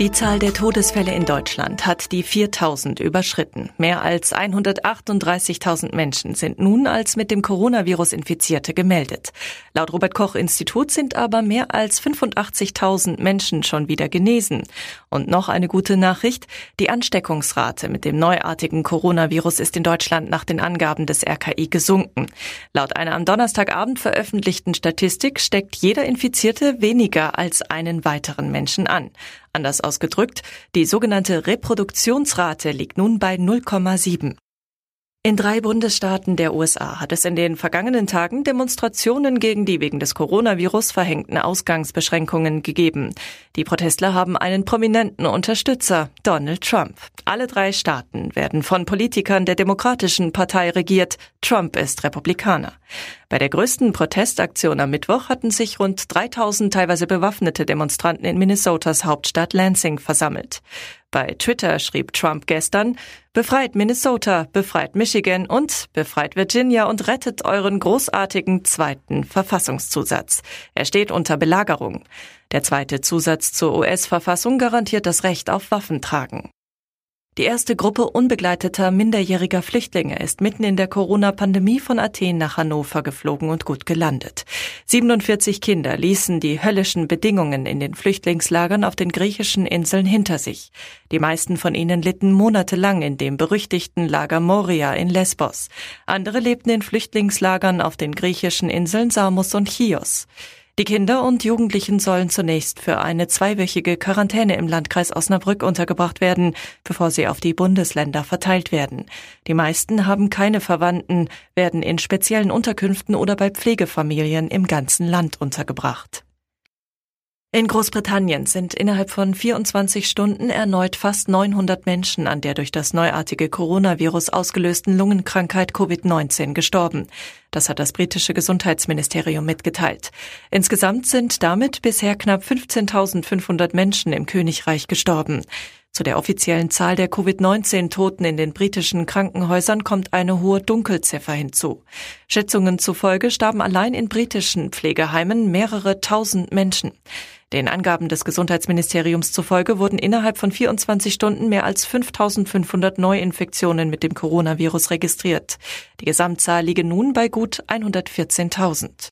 Die Zahl der Todesfälle in Deutschland hat die 4000 überschritten. Mehr als 138.000 Menschen sind nun als mit dem Coronavirus Infizierte gemeldet. Laut Robert Koch Institut sind aber mehr als 85.000 Menschen schon wieder genesen. Und noch eine gute Nachricht. Die Ansteckungsrate mit dem neuartigen Coronavirus ist in Deutschland nach den Angaben des RKI gesunken. Laut einer am Donnerstagabend veröffentlichten Statistik steckt jeder Infizierte weniger als einen weiteren Menschen an. Anders ausgedrückt, die sogenannte Reproduktionsrate liegt nun bei 0,7. In drei Bundesstaaten der USA hat es in den vergangenen Tagen Demonstrationen gegen die wegen des Coronavirus verhängten Ausgangsbeschränkungen gegeben. Die Protestler haben einen prominenten Unterstützer, Donald Trump. Alle drei Staaten werden von Politikern der Demokratischen Partei regiert. Trump ist Republikaner. Bei der größten Protestaktion am Mittwoch hatten sich rund 3000 teilweise bewaffnete Demonstranten in Minnesotas Hauptstadt Lansing versammelt. Bei Twitter schrieb Trump gestern, befreit Minnesota, befreit Michigan und befreit Virginia und rettet euren großartigen zweiten Verfassungszusatz. Er steht unter Belagerung. Der zweite Zusatz zur US-Verfassung garantiert das Recht auf Waffentragen. Die erste Gruppe unbegleiteter minderjähriger Flüchtlinge ist mitten in der Corona-Pandemie von Athen nach Hannover geflogen und gut gelandet. 47 Kinder ließen die höllischen Bedingungen in den Flüchtlingslagern auf den griechischen Inseln hinter sich. Die meisten von ihnen litten monatelang in dem berüchtigten Lager Moria in Lesbos. Andere lebten in Flüchtlingslagern auf den griechischen Inseln Samos und Chios. Die Kinder und Jugendlichen sollen zunächst für eine zweiwöchige Quarantäne im Landkreis Osnabrück untergebracht werden, bevor sie auf die Bundesländer verteilt werden. Die meisten haben keine Verwandten, werden in speziellen Unterkünften oder bei Pflegefamilien im ganzen Land untergebracht. In Großbritannien sind innerhalb von 24 Stunden erneut fast 900 Menschen an der durch das neuartige Coronavirus ausgelösten Lungenkrankheit Covid-19 gestorben. Das hat das britische Gesundheitsministerium mitgeteilt. Insgesamt sind damit bisher knapp 15.500 Menschen im Königreich gestorben. Zu der offiziellen Zahl der Covid-19-Toten in den britischen Krankenhäusern kommt eine hohe Dunkelziffer hinzu. Schätzungen zufolge starben allein in britischen Pflegeheimen mehrere tausend Menschen. Den Angaben des Gesundheitsministeriums zufolge wurden innerhalb von 24 Stunden mehr als 5500 Neuinfektionen mit dem Coronavirus registriert. Die Gesamtzahl liege nun bei gut 114.000.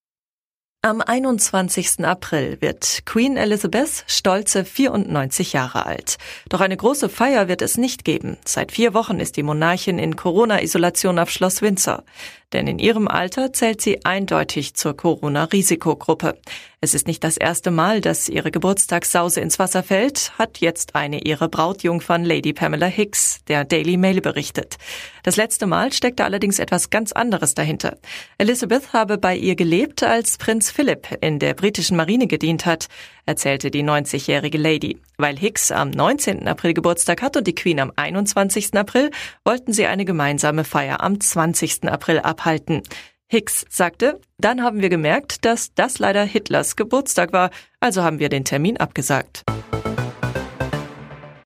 Am 21. April wird Queen Elizabeth stolze 94 Jahre alt. Doch eine große Feier wird es nicht geben. Seit vier Wochen ist die Monarchin in Corona-Isolation auf Schloss Windsor. Denn in ihrem Alter zählt sie eindeutig zur Corona-Risikogruppe. Es ist nicht das erste Mal, dass ihre Geburtstagssause ins Wasser fällt, hat jetzt eine ihre Brautjungfern Lady Pamela Hicks der Daily Mail berichtet. Das letzte Mal steckte allerdings etwas ganz anderes dahinter. Elizabeth habe bei ihr gelebt, als Prinz Philip in der britischen Marine gedient hat, erzählte die 90-jährige Lady. Weil Hicks am 19. April Geburtstag hat und die Queen am 21. April, wollten sie eine gemeinsame Feier am 20. April abhalten. Hicks sagte, dann haben wir gemerkt, dass das leider Hitlers Geburtstag war, also haben wir den Termin abgesagt.